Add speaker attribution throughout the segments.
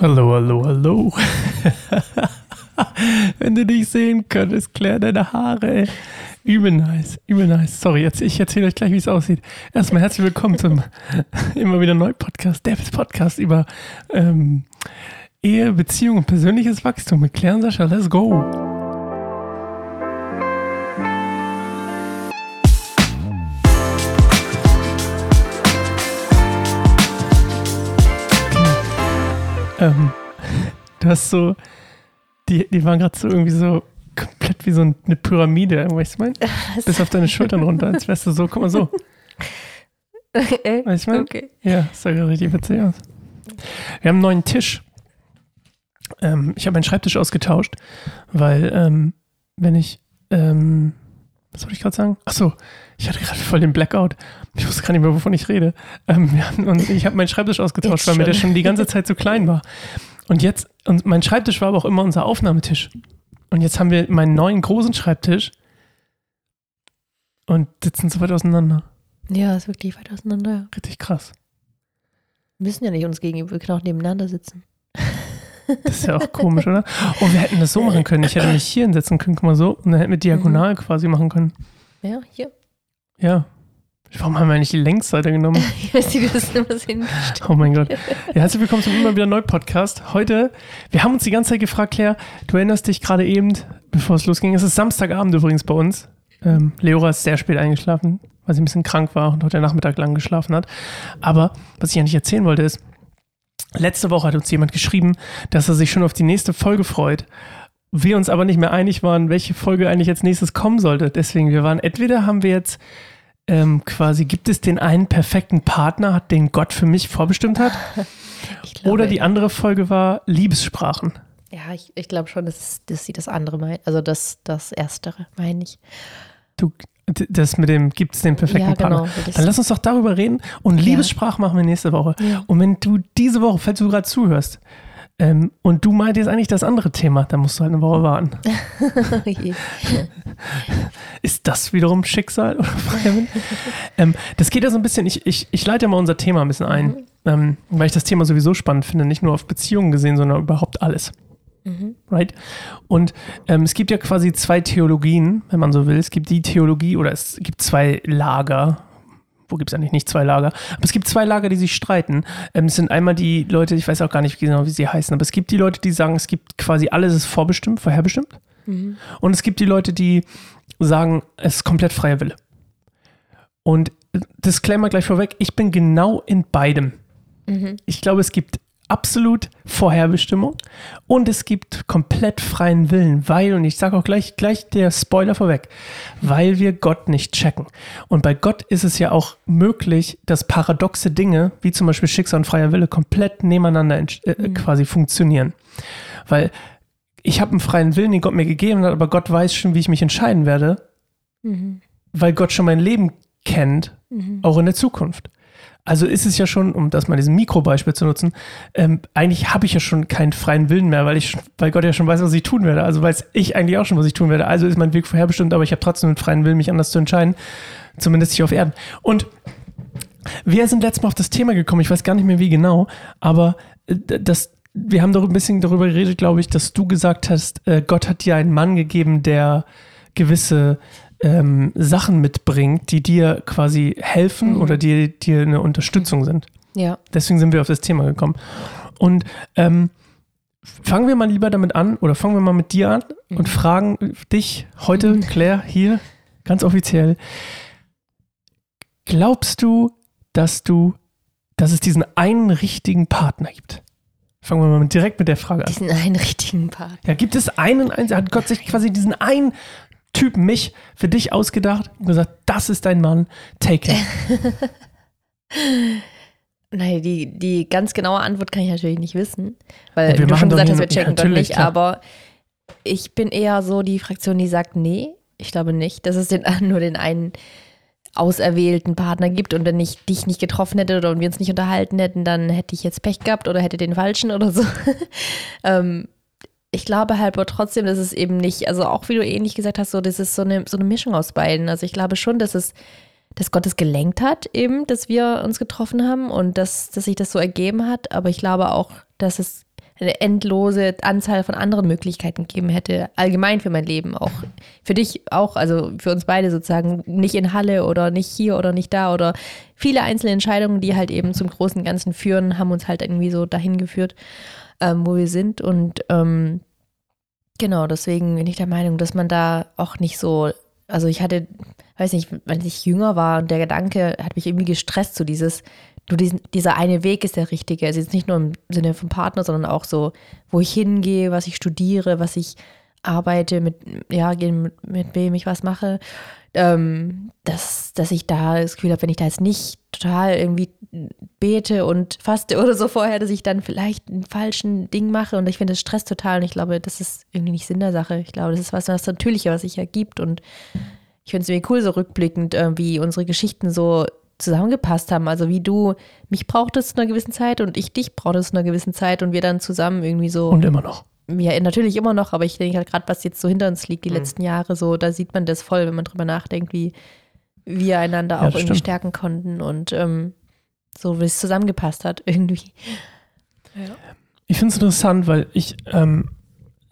Speaker 1: Hallo, hallo, hallo. Wenn du dich sehen könntest, klär deine Haare. Übel nice, übel nice. Sorry, jetzt, ich erzähle euch gleich, wie es aussieht. Erstmal herzlich willkommen zum immer wieder neuen Podcast, Davids Podcast über ähm, Ehe, Beziehung und persönliches Wachstum mit Claire und Sascha. Let's go. Ähm, du hast so, die, die waren gerade so irgendwie so komplett wie so eine Pyramide, weißt du mein? Bis auf deine Schultern runter, als wärst du so, guck mal so. Weißt du mein?
Speaker 2: okay.
Speaker 1: Ja, das sah gerade richtig witzig aus. Wir haben einen neuen Tisch. Ähm, ich habe meinen Schreibtisch ausgetauscht, weil ähm, wenn ich, ähm, was wollte ich gerade sagen? Achso, ich hatte gerade voll den Blackout. Ich wusste gar nicht mehr, wovon ich rede. Ähm, und ich habe meinen Schreibtisch ausgetauscht, weil mir der
Speaker 2: schon.
Speaker 1: die ganze Zeit zu klein war. Und jetzt, und mein Schreibtisch war aber auch immer unser Aufnahmetisch. Und jetzt haben wir meinen neuen großen Schreibtisch und sitzen so weit auseinander.
Speaker 2: Ja, ist wirklich weit auseinander.
Speaker 1: Richtig krass.
Speaker 2: Wir müssen ja nicht uns gegenüber, wir können auch nebeneinander sitzen.
Speaker 1: Das ist ja auch komisch, oder? Oh, wir hätten das so machen können. Ich hätte mich hier hinsetzen können, guck mal so, und dann hätten wir diagonal quasi machen können.
Speaker 2: Ja, hier.
Speaker 1: Ja. Warum haben wir nicht die Längsseite genommen?
Speaker 2: Ich weiß nicht, wie das immer sehen
Speaker 1: Oh mein Gott. Ja, herzlich willkommen zum immer wieder neu Podcast. Heute, wir haben uns die ganze Zeit gefragt, Claire, du erinnerst dich gerade eben, bevor es losging, es ist Samstagabend übrigens bei uns. Ähm, Leora ist sehr spät eingeschlafen, weil sie ein bisschen krank war und heute Nachmittag lang geschlafen hat. Aber was ich eigentlich erzählen wollte ist, letzte Woche hat uns jemand geschrieben, dass er sich schon auf die nächste Folge freut. Wir uns aber nicht mehr einig waren, welche Folge eigentlich als nächstes kommen sollte. Deswegen, wir waren, entweder haben wir jetzt ähm, quasi, gibt es den einen perfekten Partner, hat den Gott für mich vorbestimmt hat?
Speaker 2: Glaube,
Speaker 1: Oder die andere Folge war Liebessprachen.
Speaker 2: Ja, ich, ich glaube schon, dass, dass sie das andere meint. Also das, das Erstere, meine ich.
Speaker 1: Du, das mit dem, gibt es den perfekten
Speaker 2: Ja, genau,
Speaker 1: Partner? Dann lass uns doch darüber reden. Und
Speaker 2: Ja.
Speaker 1: Liebessprache machen wir nächste Woche.
Speaker 2: Ja.
Speaker 1: Und wenn du diese Woche, falls du gerade zuhörst, ähm, und du meintest eigentlich das andere Thema, dann musst du halt eine Woche warten. Ist das wiederum Schicksal ähm, das geht ja so ein bisschen, ich, ich, ich leite ja mal unser Thema ein bisschen ein, ähm, weil ich das Thema sowieso spannend finde, nicht nur auf Beziehungen gesehen, sondern überhaupt alles. Right? Und ähm, es gibt ja quasi zwei Theologien, wenn man so will. Es gibt die Theologie oder es gibt zwei Lager. Wo gibt es eigentlich nicht zwei Lager? Aber es gibt zwei Lager, die sich streiten. Ähm, es sind einmal die Leute, ich weiß auch gar nicht genau, wie sie heißen, aber es gibt die Leute, die sagen, es gibt quasi alles ist vorbestimmt, vorherbestimmt. Und es gibt die Leute, die sagen, es ist komplett freier Wille. Und Disclaimer gleich vorweg, ich bin genau in beidem. Ich glaube, es gibt absolut Vorherbestimmung und es gibt komplett freien Willen, weil, und ich sage auch gleich, gleich der Spoiler vorweg, weil wir Gott nicht checken. Und bei Gott ist es ja auch möglich, dass paradoxe Dinge, wie zum Beispiel Schicksal und freier Wille, komplett nebeneinander entsch- äh, quasi funktionieren. Weil ich habe einen freien Willen, den Gott mir gegeben hat, aber Gott weiß schon, wie ich mich entscheiden werde, weil Gott schon mein Leben kennt, auch in der Zukunft. Also ist es ja schon, um das mal diesen Mikrobeispiel zu nutzen, ähm, eigentlich habe ich ja schon keinen freien Willen mehr, weil ich, weil Gott ja schon weiß, was ich tun werde. Also weiß ich eigentlich auch schon, was ich tun werde. Also ist mein Weg vorherbestimmt, aber ich habe trotzdem einen freien Willen, mich anders zu entscheiden. Zumindest hier auf Erden. Und wir sind letztes Mal auf das Thema gekommen, ich weiß gar nicht mehr wie genau, aber äh, das, wir haben doch ein bisschen darüber geredet, glaube ich, dass du gesagt hast, äh, Gott hat dir einen Mann gegeben, der gewisse ähm, Sachen mitbringt, die dir quasi helfen oder die dir eine Unterstützung sind.
Speaker 2: Ja.
Speaker 1: Deswegen sind wir auf das Thema gekommen. Und ähm, fangen wir mal lieber damit an, oder fangen wir mal mit dir an und fragen dich heute, Claire, hier ganz offiziell, glaubst du, dass du, dass es diesen einen richtigen Partner gibt? Fangen wir mal mit, direkt mit der Frage an.
Speaker 2: Diesen einen richtigen Part.
Speaker 1: Ja, gibt es einen, einen, hat Gott sich quasi diesen einen Typen, mich, für dich ausgedacht und gesagt, das ist dein Mann, take it.
Speaker 2: Nein, die, die ganz genaue Antwort kann ich natürlich nicht wissen, weil du
Speaker 1: machen
Speaker 2: schon gesagt hast, wir checken
Speaker 1: natürlich,
Speaker 2: nicht,
Speaker 1: klar.
Speaker 2: aber ich bin eher so die Fraktion, die sagt, nee, ich glaube nicht, dass es den, nur den einen auserwählten Partner gibt und wenn ich dich nicht getroffen hätte oder wir uns nicht unterhalten hätten, dann hätte ich jetzt Pech gehabt oder hätte den falschen oder so. ähm, ich glaube halt aber trotzdem, dass es eben nicht, also auch wie du ähnlich gesagt hast, so das ist so eine, so eine Mischung aus beiden. Also ich glaube schon, dass es dass Gott es gelenkt hat, eben, dass wir uns getroffen haben und dass, dass sich das so ergeben hat. Aber ich glaube auch, dass es eine endlose Anzahl von anderen Möglichkeiten gegeben hätte, allgemein für mein Leben, auch für dich auch, also für uns beide sozusagen, nicht in Halle oder nicht hier oder nicht da oder viele einzelne Entscheidungen, die halt eben zum großen Ganzen führen, haben uns halt irgendwie so dahin geführt, ähm, wo wir sind und ähm, genau, deswegen bin ich der Meinung, dass man da auch nicht so, also ich hatte, weiß nicht, wenn ich jünger war und der Gedanke hat mich irgendwie gestresst, so dieses, du diesen, dieser eine Weg ist der richtige. Also jetzt nicht nur im Sinne vom Partner, sondern auch so, wo ich hingehe, was ich studiere, was ich arbeite, mit, ja, mit, mit wem ich was mache. Ähm, dass, dass ich da das Gefühl habe, wenn ich da jetzt nicht total irgendwie bete und faste oder so vorher, dass ich dann vielleicht ein falschen Ding mache und ich finde das Stress total und ich glaube, das ist irgendwie nicht Sinn der Sache. Ich glaube, das ist was, was Natürliche, was sich ergibt und ich finde es irgendwie cool, so rückblickend, äh, wie unsere Geschichten so zusammengepasst haben. Also wie du mich brauchtest zu einer gewissen Zeit und ich dich brauchtest zu einer gewissen Zeit und wir dann zusammen irgendwie so.
Speaker 1: Und immer noch.
Speaker 2: Ja, natürlich immer noch, aber ich denke halt gerade, was jetzt so hinter uns liegt, die mhm. letzten Jahre, so, da sieht man das voll, wenn man drüber nachdenkt, wie wir einander ja, auch irgendwie stimmt. stärken konnten und ähm, so, wie es zusammengepasst hat, irgendwie.
Speaker 1: Ja. Ich finde es interessant, weil ich, ähm,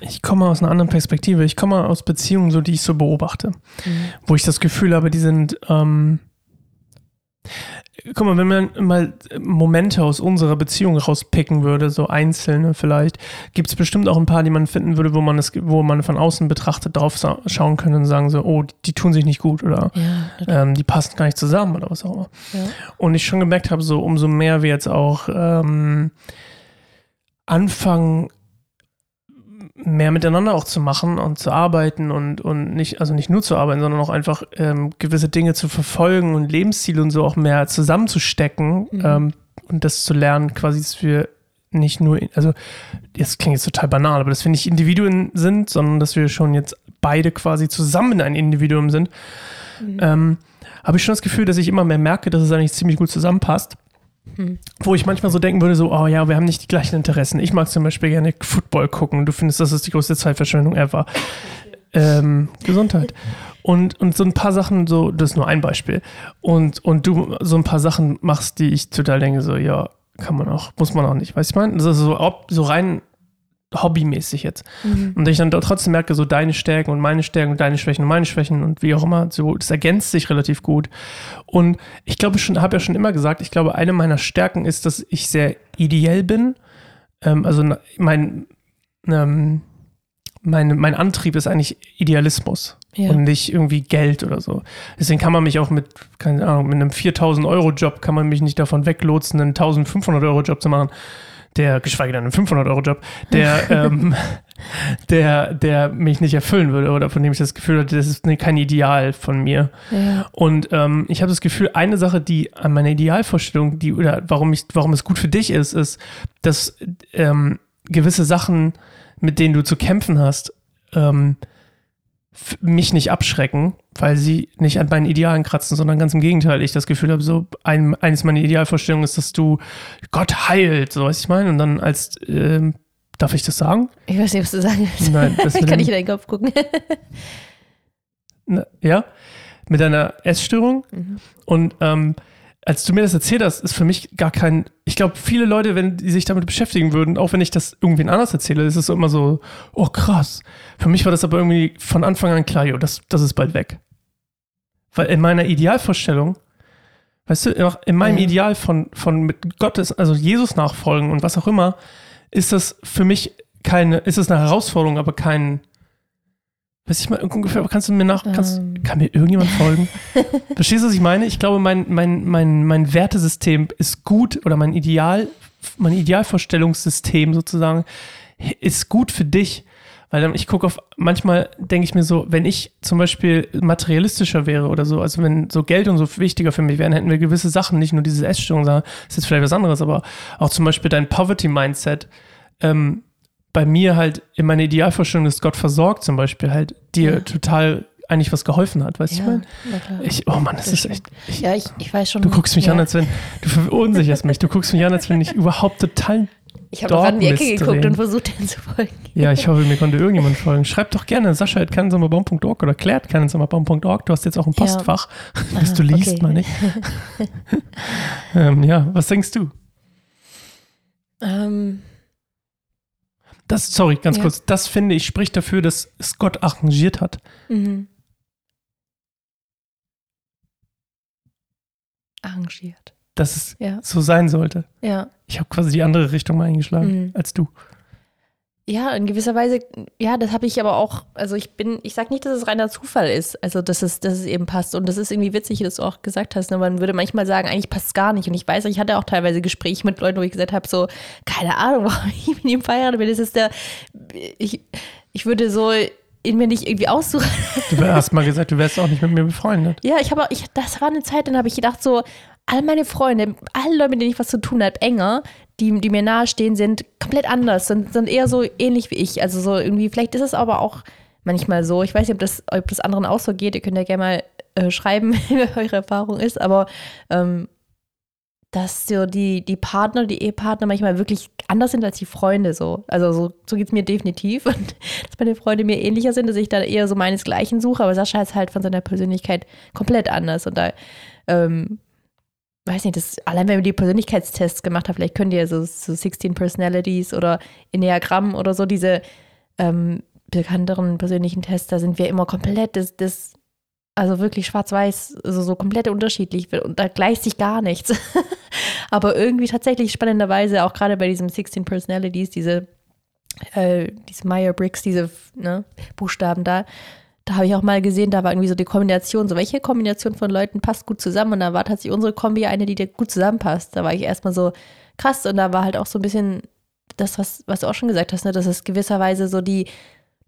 Speaker 1: ich komme aus einer anderen Perspektive. Ich komme aus Beziehungen, so die ich so beobachte, mhm. wo ich das Gefühl habe, die sind ähm, Guck mal, wenn man mal Momente aus unserer Beziehung rauspicken würde, so einzelne vielleicht, gibt es bestimmt auch ein paar, die man finden würde, wo man es, wo man von außen betrachtet drauf schauen könnte und sagen so, oh, die tun sich nicht gut oder ja, ähm, die passen gar nicht zusammen oder was auch immer. Ja. Und ich schon gemerkt habe, so umso mehr wir jetzt auch ähm, anfangen, mehr miteinander auch zu machen und zu arbeiten und, und nicht, also nicht nur zu arbeiten, sondern auch einfach ähm, gewisse Dinge zu verfolgen und Lebensziele und so auch mehr zusammenzustecken mhm. ähm, und das zu lernen, quasi, dass wir nicht nur, also das klingt jetzt total banal, aber dass wir nicht Individuen sind, sondern dass wir schon jetzt beide quasi zusammen ein Individuum sind, mhm. ähm, habe ich schon das Gefühl, dass ich immer mehr merke, dass es eigentlich ziemlich gut zusammenpasst. Hm. Wo ich manchmal so denken würde, so, oh ja, wir haben nicht die gleichen Interessen. Ich mag zum Beispiel gerne Football gucken. Du findest, das ist die größte Zeitverschwendung ever. Ähm, Gesundheit. Und, und so ein paar Sachen, so, das ist nur ein Beispiel. Und, und du so ein paar Sachen machst, die ich total denke, so, ja, kann man auch, muss man auch nicht. Weißt du, ich meine? Das so, so rein hobbymäßig jetzt. Mhm. Und ich dann trotzdem merke, so deine Stärken und meine Stärken und deine Schwächen und meine Schwächen und wie auch immer, so, das ergänzt sich relativ gut. Und ich glaube schon, habe ja schon immer gesagt, ich glaube, eine meiner Stärken ist, dass ich sehr ideell bin. Ähm, also mein, ähm, mein, mein Antrieb ist eigentlich Idealismus ja. und nicht irgendwie Geld oder so. Deswegen kann man mich auch mit, keine Ahnung, mit einem 4000 Euro Job kann man mich nicht davon weglotsen, einen 1500 Euro Job zu machen der, geschweige denn einen 500-Euro-Job, der, ähm, der, der mich nicht erfüllen würde oder von dem ich das Gefühl hatte, das ist kein Ideal von mir. Ja. Und ähm, ich habe das Gefühl, eine Sache, die an meiner Idealvorstellung, die oder warum ich, warum es gut für dich ist, ist, dass ähm, gewisse Sachen, mit denen du zu kämpfen hast, ähm, mich nicht abschrecken, weil sie nicht an meinen Idealen kratzen, sondern ganz im Gegenteil. Ich das Gefühl habe, so ein, eines meiner Idealvorstellungen ist, dass du Gott heilt, so was ich meine. Und dann als, ähm, darf ich das sagen?
Speaker 2: Ich weiß nicht, was du sagen willst.
Speaker 1: Nein,
Speaker 2: das ich kann nicht in deinen Kopf gucken.
Speaker 1: Na, ja, mit einer Essstörung. Mhm. Und ähm, als du mir das erzählt hast, ist für mich gar kein. Ich glaube, viele Leute, wenn die sich damit beschäftigen würden, auch wenn ich das irgendwen anders erzähle, ist es immer so, oh krass. Für mich war das aber irgendwie von Anfang an klar, jo, das, das ist bald weg. Weil in meiner Idealvorstellung, weißt du, in meinem ja. Ideal von, von mit Gottes, also Jesus nachfolgen und was auch immer, ist das für mich keine, ist es eine Herausforderung, aber kein, Weiß ich mal ungefähr, kannst du mir nach, kannst, ähm. kann mir irgendjemand folgen? Verstehst du, was ich meine? Ich glaube, mein, mein, mein, mein Wertesystem ist gut oder mein Ideal, mein Idealvorstellungssystem sozusagen ist gut für dich. Weil dann, ich gucke auf, manchmal denke ich mir so, wenn ich zum Beispiel materialistischer wäre oder so, also wenn so Geld und so wichtiger für mich wären, hätten wir gewisse Sachen, nicht nur diese Essstörung, sondern das ist jetzt vielleicht was anderes, aber auch zum Beispiel dein Poverty-Mindset, ähm, bei mir halt in meiner Idealvorstellung ist Gott versorgt zum Beispiel halt dir ja. total eigentlich was geholfen hat, weißt ja, du? Ich, oh Mann, das, das ist echt. Ich,
Speaker 2: ja, ich, ich weiß schon.
Speaker 1: Du guckst mich ja. an, als wenn du verunsicherst mich. Du guckst mich an, als wenn ich überhaupt total.
Speaker 2: Ich habe gerade in die Ecke geguckt und versucht, denen zu folgen.
Speaker 1: Ja, ich hoffe, mir konnte irgendjemand folgen. Schreib doch gerne Sascha at keinensommerbaum.org oder klärt keinensommerbaum.org. Du hast jetzt auch ein Postfach, ja. das du liest, okay. meine ich. ähm, ja, was denkst du?
Speaker 2: Ähm.
Speaker 1: Das, sorry, ganz
Speaker 2: Ja.
Speaker 1: kurz, das finde ich spricht dafür, dass es Gott arrangiert hat.
Speaker 2: Mhm. Arrangiert.
Speaker 1: Dass es
Speaker 2: Ja,
Speaker 1: so sein sollte.
Speaker 2: ja.
Speaker 1: Ich habe quasi die andere Richtung mal eingeschlagen
Speaker 2: Mhm.
Speaker 1: als du.
Speaker 2: Ja, in gewisser Weise, ja, das habe ich aber auch, also ich bin, ich sag nicht, dass es reiner Zufall ist, also dass es, dass es eben passt und das ist irgendwie witzig, dass du auch gesagt hast, ne? man würde manchmal sagen, eigentlich passt es gar nicht und ich weiß, ich hatte auch teilweise Gespräche mit Leuten, wo ich gesagt habe, so, keine Ahnung, warum ich mit ihm verheiratet bin, das ist der, ich, ich würde so in mir nicht irgendwie aussuchen,
Speaker 1: Du hast mal gesagt, du wärst auch nicht mit mir befreundet.
Speaker 2: ja, ich habe, ich, das war eine Zeit, dann habe ich gedacht, so, all meine Freunde, alle Leute, mit denen ich was zu tun habe, enger, die, die mir nahestehen, sind komplett anders, sind, sind eher so ähnlich wie ich. Also so irgendwie, vielleicht ist es aber auch manchmal so, ich weiß nicht, ob das, ob das anderen auch so geht, ihr könnt ja gerne mal äh, schreiben, wie eure Erfahrung ist, aber ähm, dass so die, die Partner, die Ehepartner manchmal wirklich anders sind als die Freunde so. Also so, so geht es mir definitiv. Und dass meine Freunde mir ähnlicher sind, dass ich dann eher so meinesgleichen suche, aber Sascha ist halt von seiner Persönlichkeit komplett anders. Und da, ähm, weiß nicht, das, allein wenn wir die Persönlichkeitstests gemacht haben, vielleicht könnt ihr so, so 16 Personalities oder Enneagramm oder so diese ähm, bekannteren persönlichen Tests, da sind wir immer komplett das, das also wirklich schwarz-weiß, also so komplett unterschiedlich und da gleicht sich gar nichts. Aber irgendwie tatsächlich spannenderweise auch gerade bei diesen 16 Personalities, diese, äh, diese Meyer-Bricks, diese ne, Buchstaben da, da habe ich auch mal gesehen, da war irgendwie so die Kombination, so welche Kombination von Leuten passt gut zusammen und da war tatsächlich unsere Kombi eine, die dir gut zusammenpasst. Da war ich erstmal so krass und da war halt auch so ein bisschen das, was, was du auch schon gesagt hast, ne, dass es gewisserweise so die,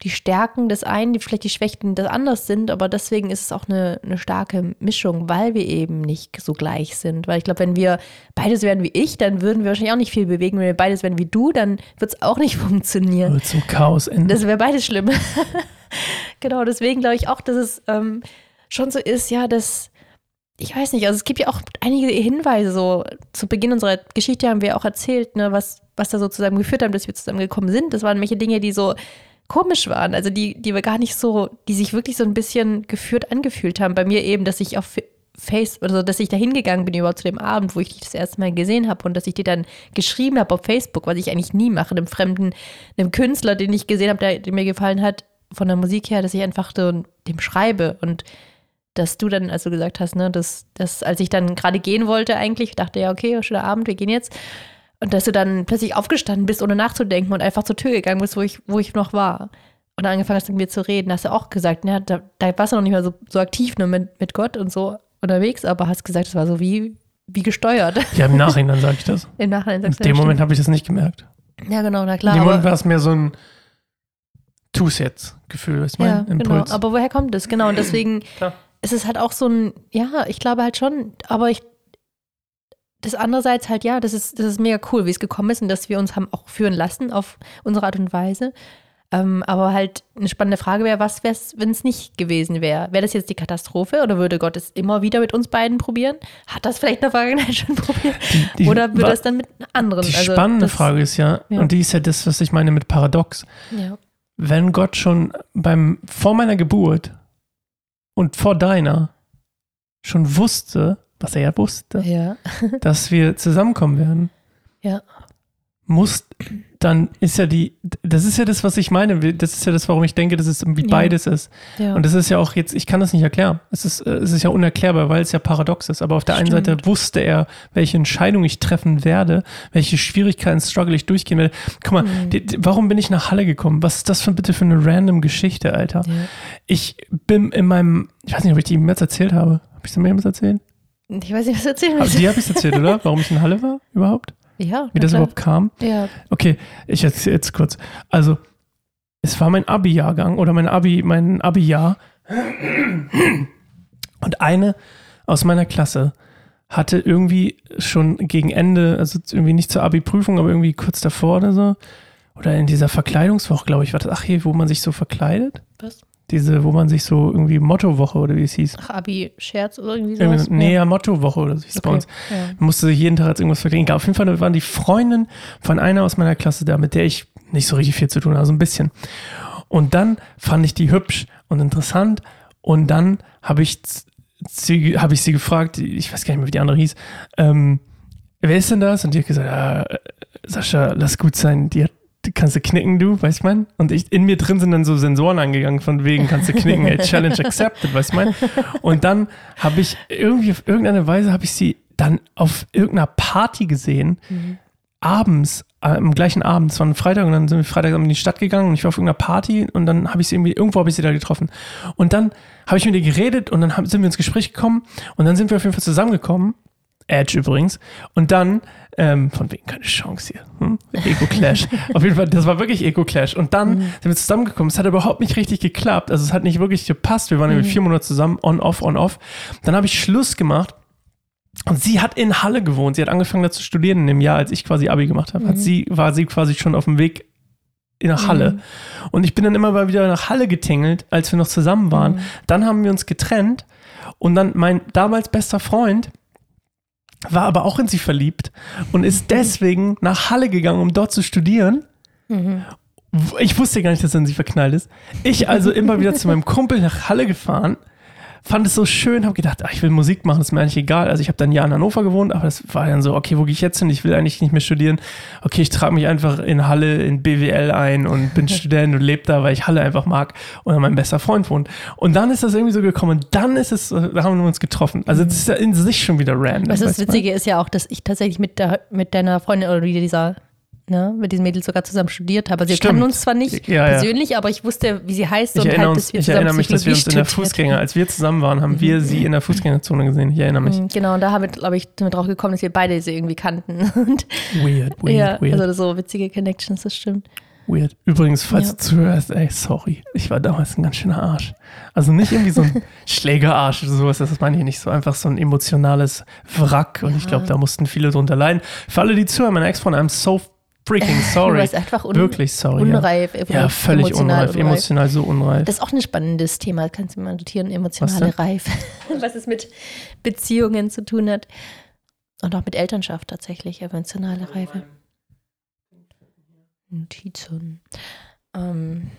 Speaker 2: die Stärken des einen, die vielleicht die Schwächen des anderen sind, aber deswegen ist es auch eine, eine starke Mischung, weil wir eben nicht so gleich sind. Weil ich glaube, wenn wir beides wären wie ich, dann würden wir wahrscheinlich auch nicht viel bewegen. Wenn wir beides wären wie du, dann wird es auch nicht funktionieren.
Speaker 1: Wird zum Chaos enden.
Speaker 2: Das wäre beides schlimm. genau, deswegen glaube ich auch, dass es ähm, schon so ist, ja, dass, ich weiß nicht, also es gibt ja auch einige Hinweise, so zu Beginn unserer Geschichte haben wir auch erzählt, ne, was, was da so zusammen geführt haben, dass wir zusammengekommen sind. Das waren welche Dinge, die so komisch waren, also die, die wir gar nicht so, die sich wirklich so ein bisschen geführt angefühlt haben. Bei mir eben, dass ich auf Face, also dass ich da hingegangen bin überhaupt zu dem Abend, wo ich dich das erste Mal gesehen habe und dass ich dir dann geschrieben habe auf Facebook, was ich eigentlich nie mache, einem fremden, einem Künstler, den ich gesehen habe, der, der mir gefallen hat, von der Musik her, dass ich einfach so dem schreibe und dass du dann, als du gesagt hast, ne, dass, dass als ich dann gerade gehen wollte eigentlich, dachte ja, okay, schöner Abend, wir gehen jetzt. Und dass du dann plötzlich aufgestanden bist, ohne nachzudenken und einfach zur Tür gegangen bist, wo ich, wo ich noch war. Und dann angefangen hast mit mir zu reden, hast du auch gesagt, ja, da, da warst du noch nicht mal so, so aktiv nur mit, mit Gott und so unterwegs, aber hast gesagt, es war so wie, wie gesteuert.
Speaker 1: Ja, im Nachhinein sage ich das.
Speaker 2: Im Nachhinein
Speaker 1: In
Speaker 2: sagst ja,
Speaker 1: dem Moment habe ich das nicht gemerkt.
Speaker 2: Ja, genau, na
Speaker 1: In
Speaker 2: klar.
Speaker 1: dem Moment war es mehr so ein Tu's jetzt Gefühl, ist mein
Speaker 2: ja, genau.
Speaker 1: Impuls.
Speaker 2: Aber woher kommt das? Genau, und deswegen ist es halt auch so ein, ja, ich glaube halt schon, aber ich, das andererseits halt, ja, das ist, das ist mega cool, wie es gekommen ist und dass wir uns haben auch führen lassen auf unsere Art und Weise. Ähm, aber halt eine spannende Frage wäre, was wäre es, wenn es nicht gewesen wäre? Wäre das jetzt die Katastrophe oder würde Gott es immer wieder mit uns beiden probieren? Hat das vielleicht in der Vergangenheit schon probiert?
Speaker 1: Die-
Speaker 2: oder würde es dann mit anderen?
Speaker 1: Die
Speaker 2: Also
Speaker 1: spannende
Speaker 2: das,
Speaker 1: Frage ist ja,
Speaker 2: ja.
Speaker 1: und die ist ja das, was ich meine mit Paradox.
Speaker 2: Ja.
Speaker 1: Wenn Gott schon beim, vor meiner Geburt und vor deiner schon wusste, was er ja wusste,
Speaker 2: Ja.
Speaker 1: dass wir zusammenkommen werden,
Speaker 2: Ja.
Speaker 1: Muss, dann ist ja die, das ist ja das, was ich meine, das ist ja das, warum ich denke, dass es irgendwie
Speaker 2: Ja.
Speaker 1: beides ist.
Speaker 2: ja.
Speaker 1: Und das ist ja auch jetzt, ich kann das nicht erklären. Es ist, äh, es ist ja unerklärbar, weil es ja paradox ist. Aber auf der einen
Speaker 2: Stimmt.
Speaker 1: Seite wusste er, welche Entscheidung ich treffen werde, welche Schwierigkeiten, Struggle ich durchgehen werde. Guck mal,
Speaker 2: Mhm.
Speaker 1: die, warum bin ich nach Halle gekommen? Was ist das für bitte für eine random Geschichte, Alter?
Speaker 2: ja.
Speaker 1: Ich bin in meinem, ich weiß nicht, ob ich die jetzt erzählt habe. Habe ich sie mir jemals erzählt?
Speaker 2: Ich weiß nicht, was erzählen willst.
Speaker 1: die habe ich erzählt, oder? Warum ich in Halle war überhaupt?
Speaker 2: Ja.
Speaker 1: Wie das
Speaker 2: klar.
Speaker 1: überhaupt kam?
Speaker 2: Ja.
Speaker 1: Okay, ich erzähle jetzt kurz. Also, es war mein Abi-Jahrgang oder mein Abi, mein Abi-Jahr. Und eine aus meiner Klasse hatte irgendwie schon gegen Ende, also irgendwie nicht zur Abi-Prüfung, aber irgendwie kurz davor oder so, oder in dieser Verkleidungswoche, glaube ich, war das, ach hier, wo man sich so verkleidet?
Speaker 2: Was?
Speaker 1: Diese, wo man sich so irgendwie Mottowoche oder wie es hieß.
Speaker 2: Ach, Abi-Scherz oder irgendwie sowas?
Speaker 1: Irgendwie, nee, ja, Mottowoche oder so hieß es bei
Speaker 2: Okay.
Speaker 1: uns.
Speaker 2: Ja.
Speaker 1: musste sich jeden Tag als irgendwas verkleiden. Egal, Auf jeden Fall waren die Freundin von einer aus meiner Klasse da, mit der ich nicht so richtig viel zu tun habe, so ein bisschen. Und dann fand ich die hübsch und interessant. Und dann habe ich sie, habe ich sie gefragt, ich weiß gar nicht mehr, wie die andere hieß, ähm, wer ist denn das? Und die hat gesagt, ah, äh, Sascha, lass gut sein, die hat kannst du knicken, du, weißt du mein? Und ich, in mir drin sind dann so Sensoren angegangen, von wegen, kannst du knicken, ey, Challenge accepted, weißt du mein? Und dann habe ich irgendwie auf irgendeine Weise habe ich sie dann auf irgendeiner Party gesehen, mhm. abends, äh, am gleichen Abend, es war ein Freitag und dann sind wir Freitag in die Stadt gegangen und ich war auf irgendeiner Party und dann habe ich sie irgendwie, irgendwo habe ich sie da getroffen. Und dann habe ich mit ihr geredet und dann haben, sind wir ins Gespräch gekommen und dann sind wir auf jeden Fall zusammengekommen. Edge übrigens. Und dann, ähm, von wegen keine Chance hier. Hm? Ego-Clash. auf jeden Fall, das war wirklich Ego-Clash. Und dann mhm. sind wir zusammengekommen. Es hat überhaupt nicht richtig geklappt. Also es hat nicht wirklich gepasst. Wir waren mhm. vier Monate zusammen, on, off, on, off. Dann habe ich Schluss gemacht und sie hat in Halle gewohnt. Sie hat angefangen da zu studieren in dem Jahr, als ich quasi Abi gemacht habe. Mhm. Hat sie, war sie quasi schon auf dem Weg nach Halle. Mhm. Und ich bin dann immer mal wieder nach Halle getingelt, als wir noch zusammen waren. Mhm. Dann haben wir uns getrennt. Und dann mein damals bester Freund war aber auch in sie verliebt und ist deswegen nach Halle gegangen, um dort zu studieren. Mhm. Ich wusste gar nicht, dass er in sie verknallt ist. Ich also immer wieder zu meinem Kumpel nach Halle gefahren fand es so schön, habe gedacht, ach, ich will Musik machen, ist mir eigentlich egal. Also ich habe dann ein Jahr in Hannover gewohnt, aber das war dann so, okay, wo gehe ich jetzt hin? Ich will eigentlich nicht mehr studieren. Okay, ich trage mich einfach in Halle, in BWL ein und bin Student und lebe da, weil ich Halle einfach mag und mein bester Freund wohnt. Und dann ist das irgendwie so gekommen und dann ist es, da haben wir uns getroffen. Also das ist ja in sich schon wieder random.
Speaker 2: Was das Witzige ist ja auch, dass ich tatsächlich mit, der, mit deiner Freundin oder wie dieser ne, mit diesen Mädels sogar zusammen studiert habe. Also wir kennen uns zwar nicht ja, persönlich, ja. aber ich wusste, wie sie heißt
Speaker 1: ich und halt, dass wir Ich erinnere mich, dass wir uns in der Fußgänger, als wir zusammen waren, haben wir sie in der Fußgängerzone gesehen. Ich erinnere mich. Mhm,
Speaker 2: genau, und da haben wir, glaube ich, sind wir drauf gekommen, dass wir beide sie irgendwie kannten. Und
Speaker 1: weird, weird,
Speaker 2: ja,
Speaker 1: weird.
Speaker 2: Also so witzige Connections, das stimmt.
Speaker 1: Weird. Übrigens, falls ja. du zuhörst, ey, sorry. Ich war damals ein ganz schöner Arsch. Also nicht irgendwie so ein Schlägerarsch oder sowas, das meine ich nicht. So einfach so ein emotionales Wrack. Und ich glaube, da mussten viele drunter leiden. Für alle, die zuhören, meine Ex-Freundin, I'm so freaking sorry. Du
Speaker 2: warst einfach un
Speaker 1: Wirklich sorry.
Speaker 2: Unreif.
Speaker 1: Ja, ja völlig emotional unreif, Emotional so unreif.
Speaker 2: Das ist auch ein spannendes Thema. Kannst du mal notieren, emotionale Reife. Was es mit Beziehungen zu tun hat. Und auch mit Elternschaft tatsächlich, emotionale Reife. Notizen. Ähm,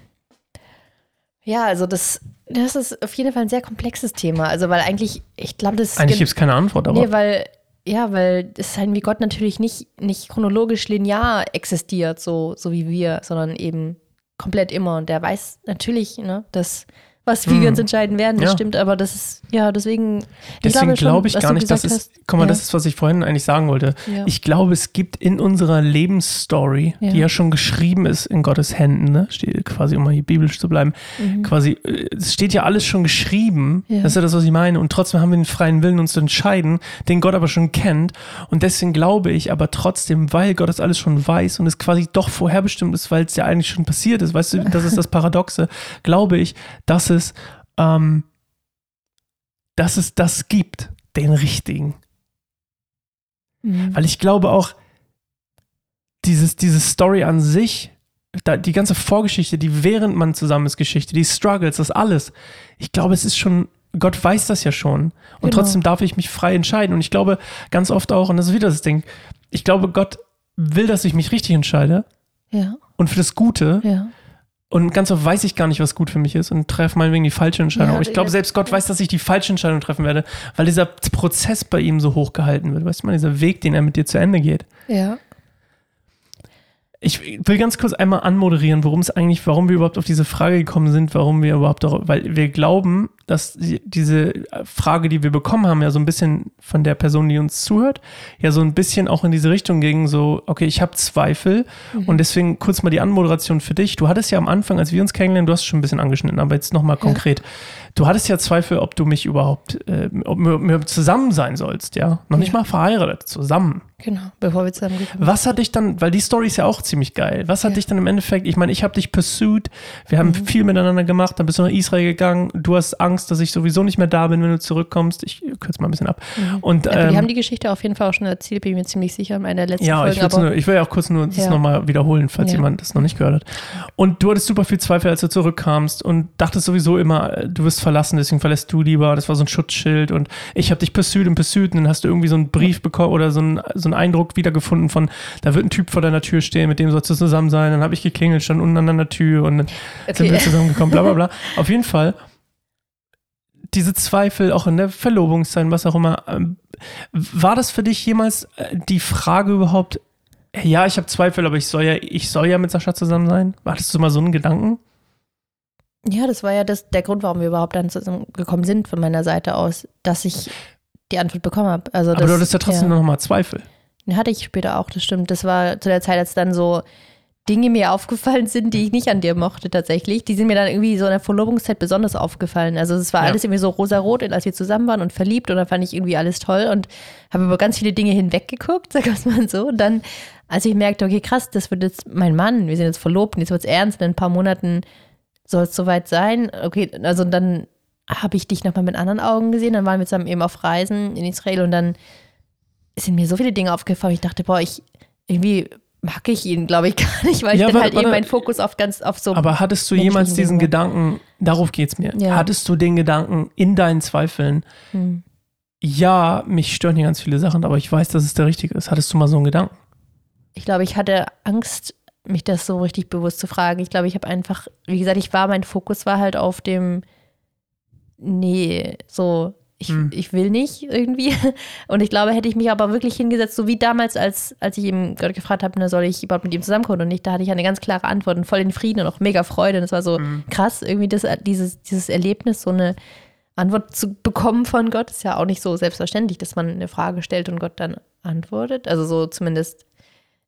Speaker 2: ja, also das, das ist auf jeden Fall ein sehr komplexes Thema. Also, weil eigentlich, ich glaube, das.
Speaker 1: Eigentlich gibt es keine Antwort, aber.
Speaker 2: Nee, weil ja, weil es halt wie Gott natürlich nicht, nicht chronologisch linear existiert, so, so wie wir, sondern eben komplett immer. Und der weiß natürlich, ne, dass was wir hm. ganz entscheiden werden, das ja. stimmt, aber das ist, ja, deswegen.
Speaker 1: Deswegen glaube ich, glaub ich gar nicht, dass es, guck mal, ja. das ist, was ich vorhin eigentlich sagen wollte. Ja. Ich glaube, es gibt in unserer Lebensstory, die ja schon geschrieben ist in Gottes Händen, ne? steht quasi, um mal hier biblisch zu bleiben, mhm. quasi, äh, es steht ja alles schon geschrieben, das ist ja das, was ich meine, und trotzdem haben wir den freien Willen, uns zu entscheiden, den Gott aber schon kennt, und deswegen glaube ich aber trotzdem, weil Gott das alles schon weiß und es quasi doch vorherbestimmt ist, weil es ja eigentlich schon passiert ist, weißt du, das ist das Paradoxe, glaube ich, dass es, ähm, dass es das gibt, den richtigen. Mhm. Weil ich glaube auch, dieses, diese Story an sich, da, die ganze Vorgeschichte, die während man zusammen ist, Geschichte, die Struggles, das alles, ich glaube, es ist schon, Gott weiß das ja schon. Und genau. trotzdem darf ich mich frei entscheiden. Und ich glaube ganz oft auch, und das ist wieder das Ding, ich glaube, Gott will, dass ich mich richtig entscheide.
Speaker 2: Ja.
Speaker 1: Und für das Gute.
Speaker 2: Ja.
Speaker 1: Und ganz oft weiß ich gar nicht, was gut für mich ist und treffe meinetwegen die falsche Entscheidung. Ja, Aber ich glaube, selbst Gott weiß, dass ich die falsche Entscheidung treffen werde, weil dieser Prozess bei ihm so hoch gehalten wird. Weißt du mal, dieser Weg, den er mit dir zu Ende geht.
Speaker 2: Ja.
Speaker 1: Ich will ganz kurz einmal anmoderieren, worum es eigentlich, warum wir überhaupt auf diese Frage gekommen sind, warum wir überhaupt, auch, weil wir glauben, dass diese Frage, die wir bekommen haben, ja so ein bisschen von der Person, die uns zuhört, ja so ein bisschen auch in diese Richtung ging, so, okay, ich habe Zweifel mhm. und deswegen kurz mal die Anmoderation für dich. Du hattest ja am Anfang, als wir uns kennenlernen, du hast schon ein bisschen angeschnitten, aber jetzt nochmal konkret. Ja. Du hattest ja Zweifel, ob du mich überhaupt, äh, ob wir zusammen sein sollst, ja? Noch ja. nicht mal verheiratet, zusammen.
Speaker 2: Genau, bevor wir zusammen
Speaker 1: sind. Was hat dich dann, weil die Story ist ja auch ziemlich geil, was hat ja. dich dann im Endeffekt, ich meine, ich habe dich pursued, wir haben mhm. viel miteinander gemacht, dann bist du nach Israel gegangen, du hast Angst, dass ich sowieso nicht mehr da bin, wenn du zurückkommst. Ich kürze mal ein bisschen ab.
Speaker 2: Mhm. Und, ähm, die haben die Geschichte auf jeden Fall auch schon erzählt, bin ich mir ziemlich sicher in einer letzten
Speaker 1: ja,
Speaker 2: Folge.
Speaker 1: Ja, ich, ich will ja auch kurz nur das ja. nochmal wiederholen, falls ja. jemand das noch nicht gehört hat. Und du hattest super viel Zweifel, als du zurückkamst und dachtest sowieso immer, du wirst verlassen, deswegen verlässt du lieber. Das war so ein Schutzschild und ich habe dich pursued und pursued und dann hast du irgendwie so einen Brief bekommen oder so einen, so einen Eindruck wiedergefunden von, da wird ein Typ vor deiner Tür stehen, mit dem sollst du zusammen sein. Dann habe ich geklingelt, stand unten an der Tür und dann okay. sind wir zusammengekommen, bla bla bla. Auf jeden Fall diese Zweifel auch in der Verlobung sein, was auch immer. Ähm, war das für dich jemals äh, die Frage überhaupt, Ja, ich habe Zweifel, aber ich soll ja, ich soll ja mit Sascha zusammen sein. Hattest du mal so einen Gedanken?
Speaker 2: Ja, das war ja das, der Grund, warum wir überhaupt dann zusammengekommen sind von meiner Seite aus, dass ich die Antwort bekommen habe. Also
Speaker 1: aber
Speaker 2: das,
Speaker 1: du hattest ja trotzdem noch mal Zweifel.
Speaker 2: Hatte ich später auch, das stimmt. Das war zu der Zeit, als dann so Dinge mir aufgefallen sind, die ich nicht an dir mochte tatsächlich. Die sind mir dann irgendwie so in der Verlobungszeit besonders aufgefallen. Also es war
Speaker 1: Ja.
Speaker 2: alles irgendwie so rosarot, als wir zusammen waren und verliebt und dann fand ich irgendwie alles toll und habe über ganz viele Dinge hinweggeguckt, sag ich mal so. Und dann, als ich merkte, okay, krass, das wird jetzt mein Mann, wir sind jetzt verlobt und jetzt wird es ernst, in ein paar Monaten soll es soweit sein. Okay, also dann habe ich dich nochmal mit anderen Augen gesehen. Dann waren wir zusammen eben auf Reisen in Israel und dann sind mir so viele Dinge aufgefallen. Ich dachte, boah, ich irgendwie mag ich ihn, glaube ich, gar nicht, weil
Speaker 1: Ja,
Speaker 2: ich dann
Speaker 1: warte,
Speaker 2: halt
Speaker 1: warte.
Speaker 2: eben meinen Fokus auf ganz auf so.
Speaker 1: Aber hattest du jemals diesen
Speaker 2: Dinge.
Speaker 1: Gedanken, darauf geht's mir,
Speaker 2: Ja.
Speaker 1: hattest du den Gedanken in deinen Zweifeln,
Speaker 2: Hm.
Speaker 1: ja, mich stören hier ganz viele Sachen, aber ich weiß, dass es der richtige ist. Hattest du mal so einen Gedanken?
Speaker 2: Ich glaube, ich hatte Angst, mich das so richtig bewusst zu fragen. Ich glaube, ich habe einfach, wie gesagt, ich war, mein Fokus war halt auf dem, nee, so, ich,
Speaker 1: Hm.
Speaker 2: ich will nicht irgendwie. Und ich glaube, hätte ich mich aber wirklich hingesetzt, so wie damals, als, als ich ihm Gott gefragt habe, na, soll ich überhaupt mit ihm zusammenkommen und nicht, da hatte ich eine ganz klare Antwort und voll den Frieden und auch mega Freude. Und es war so krass, irgendwie das, dieses, dieses Erlebnis, so eine Antwort zu bekommen von Gott, ist ja auch nicht so selbstverständlich, dass man eine Frage stellt und Gott dann antwortet. Also so zumindest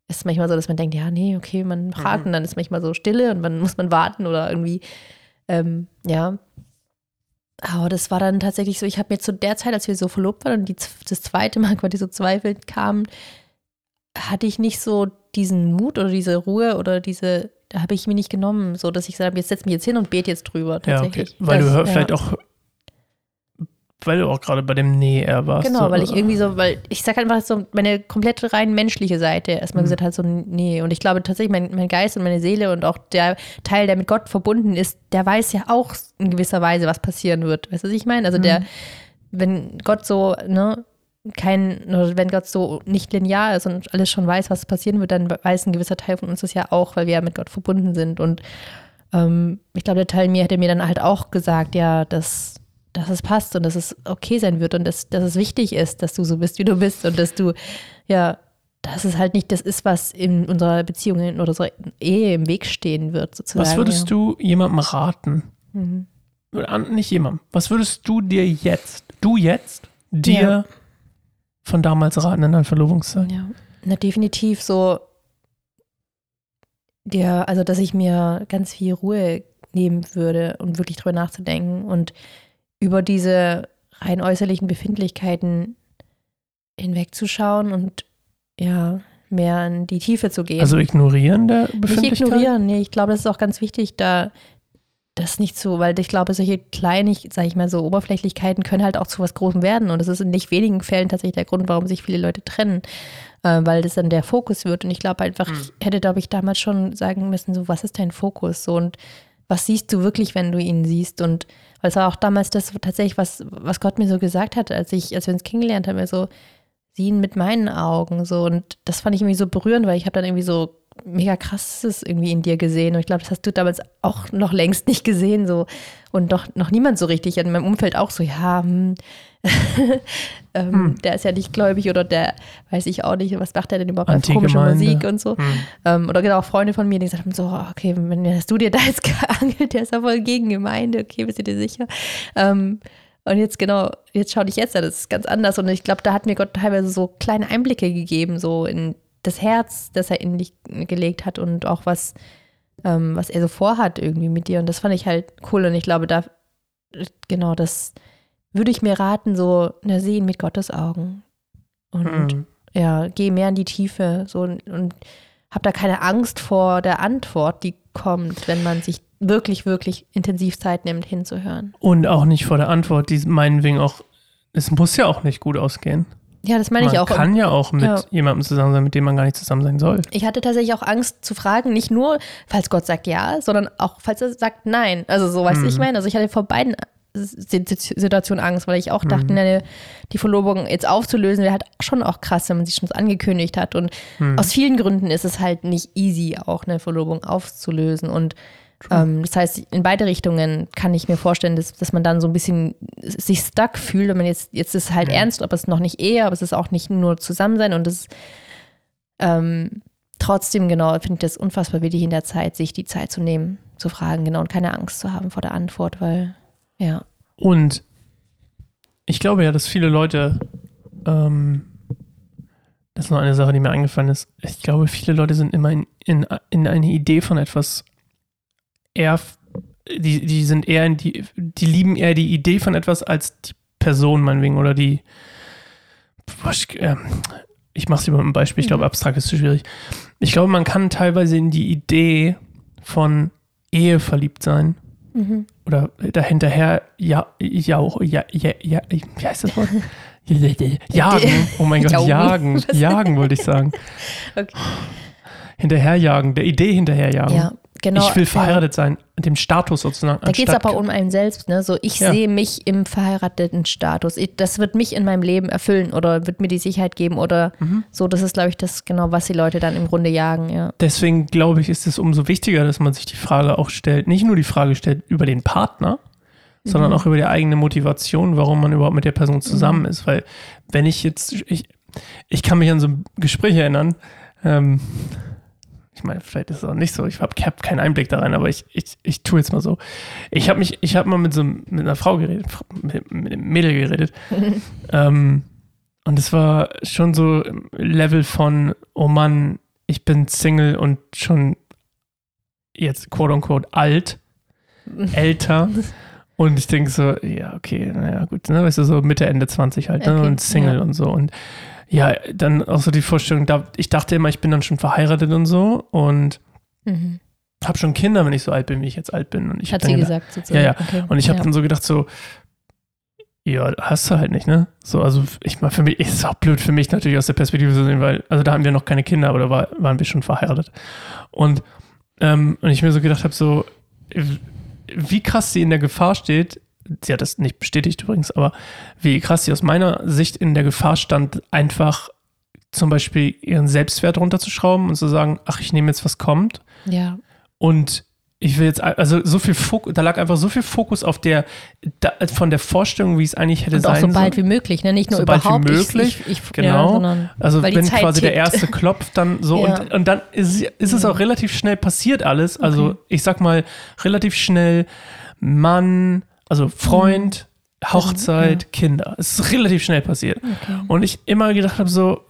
Speaker 2: ist es manchmal so, dass man denkt, ja, nee, okay, man fragt und dann ist manchmal so Stille und dann muss man warten oder irgendwie, ähm, ja. Aber das war dann tatsächlich so, ich habe mir zu der Zeit, als wir so verlobt waren und die, das zweite Mal quasi so Zweifel kamen, hatte ich nicht so diesen Mut oder diese Ruhe oder diese, da habe ich mir nicht genommen, so dass ich gesagt habe, jetzt setz mich jetzt hin und bete jetzt drüber
Speaker 1: Ja, okay.
Speaker 2: tatsächlich.
Speaker 1: Weil
Speaker 2: Das-
Speaker 1: du
Speaker 2: ja.
Speaker 1: vielleicht auch, weil du auch gerade bei dem Nee eher warst.
Speaker 2: Genau,
Speaker 1: so,
Speaker 2: weil ich irgendwie so, weil ich sag einfach so, meine komplett rein menschliche Seite erstmal
Speaker 1: Mhm.
Speaker 2: gesagt hat, so, nee. Und ich glaube tatsächlich, mein, mein Geist und meine Seele und auch der Teil, der mit Gott verbunden ist, der weiß ja auch in gewisser Weise, was passieren wird. Weißt du, was ich meine? Also der,
Speaker 1: Mhm.
Speaker 2: wenn Gott so, ne, kein, oder wenn Gott so nicht linear ist und alles schon weiß, was passieren wird, dann weiß ein gewisser Teil von uns das ja auch, weil wir ja mit Gott verbunden sind. Und ähm, ich glaube, der Teil mir hätte mir dann halt auch gesagt, ja, dass, dass es passt und dass es okay sein wird und dass, dass es wichtig ist, dass du so bist, wie du bist und dass du, ja, dass es halt nicht das ist, was in unserer Beziehung oder unserer Ehe im Weg stehen wird, sozusagen.
Speaker 1: Was würdest du jemandem raten?
Speaker 2: Mhm.
Speaker 1: Nicht jemandem. Was würdest du dir jetzt, du jetzt, dir
Speaker 2: Ja.
Speaker 1: von damals raten in deiner Verlobungszeit?
Speaker 2: Ja, na definitiv so, der, also dass ich mir ganz viel Ruhe nehmen würde und wirklich drüber nachzudenken und über diese rein äußerlichen Befindlichkeiten hinwegzuschauen und ja, mehr in die Tiefe zu gehen.
Speaker 1: Also ignorieren der
Speaker 2: nicht
Speaker 1: Befindlichkeit?
Speaker 2: ignorieren, nee, ich glaube, das ist auch ganz wichtig, da das nicht zu, weil ich glaube, solche kleinen, sage ich mal so, Oberflächlichkeiten können halt auch zu was Großem werden. Und das ist in nicht wenigen Fällen tatsächlich der Grund, warum sich viele Leute trennen, äh, weil das dann der Fokus wird. Und ich glaube einfach, ich hätte, glaube ich, damals schon sagen müssen, so, was ist dein Fokus? So, und was siehst du wirklich, wenn du ihn siehst? Und weil es war auch damals das tatsächlich, was, was Gott mir so gesagt hat, als ich, als wir uns kennengelernt haben, so, sieh ihn mit meinen Augen. So, und das fand ich irgendwie so berührend, weil ich habe dann irgendwie so mega krasses irgendwie in dir gesehen. Und ich glaube, das hast du damals auch noch längst nicht gesehen. So. Und doch noch niemand so richtig. In meinem Umfeld auch so, ja, hm, ähm,
Speaker 1: Hm.
Speaker 2: der ist ja nicht gläubig oder der weiß ich auch nicht, was macht der denn überhaupt komische. Musik und so.
Speaker 1: Hm.
Speaker 2: Ähm, oder genau auch Freunde von mir, die gesagt haben, so, okay, wenn hast du dir da jetzt geangelt, der ist ja voll gegen Gemeinde, okay, bist du dir sicher? Ähm, und jetzt genau, jetzt schau dich jetzt an, das ist ganz anders. Und ich glaube, da hat mir Gott teilweise so kleine Einblicke gegeben, so in das Herz, das er in dich gelegt hat und auch was, ähm, was er so vorhat irgendwie mit dir. Und das fand ich halt cool. Und ich glaube, da, genau, das würde ich mir raten, so, na, sehen mit Gottes Augen. Und
Speaker 1: Hm.
Speaker 2: ja, geh mehr in die Tiefe so und, und hab da keine Angst vor der Antwort, die kommt, wenn man sich wirklich, wirklich intensiv Zeit nimmt, hinzuhören.
Speaker 1: Und auch nicht vor der Antwort, die meinetwegen auch, es muss ja auch nicht gut ausgehen.
Speaker 2: Ja, das meine
Speaker 1: man
Speaker 2: ich auch.
Speaker 1: kann ja auch mit
Speaker 2: Ja.
Speaker 1: jemandem zusammen sein, mit dem man gar nicht zusammen sein soll.
Speaker 2: Ich hatte tatsächlich auch Angst zu fragen, nicht nur, falls Gott sagt ja, sondern auch, falls er sagt nein. Also so, weißt du, ich
Speaker 1: Mhm.
Speaker 2: meine, also ich hatte vor beiden Si- Si- Situationen Angst, weil ich auch dachte,
Speaker 1: Mhm.
Speaker 2: ne, die Verlobung jetzt aufzulösen wäre halt schon auch krass, wenn man sich schon angekündigt hat. Und
Speaker 1: Mhm.
Speaker 2: aus vielen Gründen ist es halt nicht easy, auch eine Verlobung aufzulösen. Und ähm, das heißt, in beide Richtungen kann ich mir vorstellen, dass, dass man dann so ein bisschen sich stuck fühlt, wenn man jetzt, jetzt ist es halt
Speaker 1: Ja.
Speaker 2: ernst, aber es ist noch nicht Ehe, aber es ist auch nicht nur Zusammensein und es ähm, trotzdem, genau, finde ich das unfassbar wichtig in der Zeit, sich die Zeit zu nehmen, zu fragen, genau, und keine Angst zu haben vor der Antwort, weil, ja.
Speaker 1: Und ich glaube ja, dass viele Leute, ähm, das ist noch eine Sache, die mir eingefallen ist. Ich glaube, viele Leute sind immer in, in, in eine Idee von etwas eher, die, die sind eher in die, die lieben eher die Idee von etwas als die Person, meinetwegen, oder die, was, ähm, ich mache es über ein Beispiel, ich glaube,
Speaker 2: Mhm.
Speaker 1: abstrakt ist zu schwierig. Ich glaube, man kann teilweise in die Idee von Ehe verliebt sein
Speaker 2: Mhm.
Speaker 1: oder dahinterher ja, ja, ja, ja, ja, wie heißt das Wort? Ja, ja, ja, Jagen. Oh mein Gott, jagen. Jagen wollte ich sagen.
Speaker 2: Okay.
Speaker 1: Hinterherjagen, der Idee hinterherjagen.
Speaker 2: Ja, genau.
Speaker 1: ich will
Speaker 2: ja.
Speaker 1: verheiratet sein, dem Status sozusagen.
Speaker 2: Da geht es aber um einen selbst, ne? So, ich
Speaker 1: Ja.
Speaker 2: sehe mich im verheirateten Status. Ich, das wird mich in meinem Leben erfüllen oder wird mir die Sicherheit geben oder
Speaker 1: Mhm.
Speaker 2: so. Das ist, glaube ich, das genau, was die Leute dann im Grunde jagen, ja.
Speaker 1: Deswegen glaube ich, ist es umso wichtiger, dass man sich die Frage auch stellt, nicht nur die Frage stellt über den Partner, sondern
Speaker 2: Mhm.
Speaker 1: auch über die eigene Motivation, warum man überhaupt mit der Person zusammen ist. Weil wenn ich jetzt, ich, ich kann mich an so ein Gespräch erinnern, ähm, ich meine, vielleicht ist es auch nicht so, ich habe hab keinen Einblick da rein, aber ich, ich, ich tue jetzt mal so. Ich habe mich, ich habe mal mit so mit einer Frau geredet, mit, mit einem Mädel geredet. ähm, und es war schon so im Level von, oh Mann, ich bin Single und schon jetzt quote unquote alt, älter. Und ich denke so, ja, okay, naja, gut, ne, weißt du, so Mitte, Ende 20 halt, ne,
Speaker 2: Okay,
Speaker 1: und Single
Speaker 2: ja.
Speaker 1: und so. Und ja, dann auch so die Vorstellung, da, ich dachte immer, ich bin dann schon verheiratet und so und
Speaker 2: Mhm.
Speaker 1: habe schon Kinder, wenn ich so alt bin, wie ich jetzt alt bin. Und ich
Speaker 2: Hat sie
Speaker 1: gedacht,
Speaker 2: gesagt, sozusagen.
Speaker 1: Ja, ja.
Speaker 2: Okay.
Speaker 1: und ich habe
Speaker 2: ja.
Speaker 1: dann so gedacht, so, ja, hast du halt nicht, ne? So, also ich mal für mich, ist auch blöd für mich natürlich aus der Perspektive zu sehen, weil, also da haben wir noch keine Kinder, aber da war, waren wir schon verheiratet. Und, ähm, und ich mir so gedacht habe, so, wie krass sie in der Gefahr steht, sie hat das nicht bestätigt übrigens, aber wie krass sie aus meiner Sicht in der Gefahr stand, einfach zum Beispiel ihren Selbstwert runterzuschrauben und zu sagen, ach, ich nehme jetzt, was kommt.
Speaker 2: ja.
Speaker 1: Und ich will jetzt, also so viel Fokus, da lag einfach so viel Fokus auf der, da, von der Vorstellung, wie es eigentlich hätte
Speaker 2: Und auch
Speaker 1: sein
Speaker 2: so bald
Speaker 1: sollen.
Speaker 2: wie möglich, ne? Nicht nur
Speaker 1: So bald wie
Speaker 2: überhaupt.
Speaker 1: möglich,
Speaker 2: Ich, ich, ich,
Speaker 1: genau.
Speaker 2: Ja,
Speaker 1: Also wenn
Speaker 2: Zeit
Speaker 1: quasi der
Speaker 2: tickt.
Speaker 1: erste klopft, dann so
Speaker 2: Ja.
Speaker 1: und, und dann ist, ist es auch relativ schnell passiert alles. Also
Speaker 2: Okay.
Speaker 1: ich sag mal, relativ schnell Mann, also Freund,
Speaker 2: Mhm.
Speaker 1: Hochzeit, Kinder. Es ist relativ schnell passiert.
Speaker 2: Okay.
Speaker 1: Und ich immer gedacht habe, so,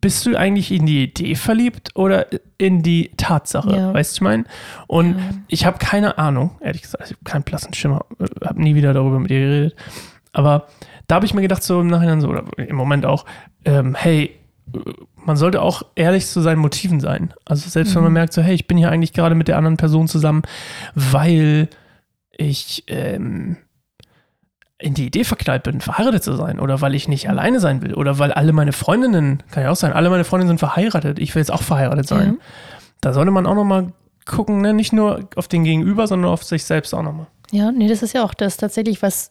Speaker 1: bist du eigentlich in die Idee verliebt oder in die Tatsache?
Speaker 2: Ja.
Speaker 1: Weißt du, ich meine? Und
Speaker 2: Ja.
Speaker 1: ich habe keine Ahnung, ehrlich gesagt, ich habe keinen blassen Schimmer, habe nie wieder darüber mit ihr geredet. Aber da habe ich mir gedacht, so im Nachhinein so, oder im Moment auch, ähm, hey, man sollte auch ehrlich zu seinen Motiven sein. Also selbst wenn man merkt, so, hey, ich bin hier eigentlich gerade mit der anderen Person zusammen, weil ich ähm, in die Idee verknallt bin, verheiratet zu sein oder weil ich nicht alleine sein will oder weil alle meine Freundinnen, kann ja auch sein, alle meine Freundinnen sind verheiratet, ich will jetzt auch verheiratet sein.
Speaker 2: Ja.
Speaker 1: Da sollte man auch nochmal gucken, ne? nicht nur auf den Gegenüber, sondern auf sich selbst auch nochmal.
Speaker 2: Ja, nee, das ist ja auch das tatsächlich, was,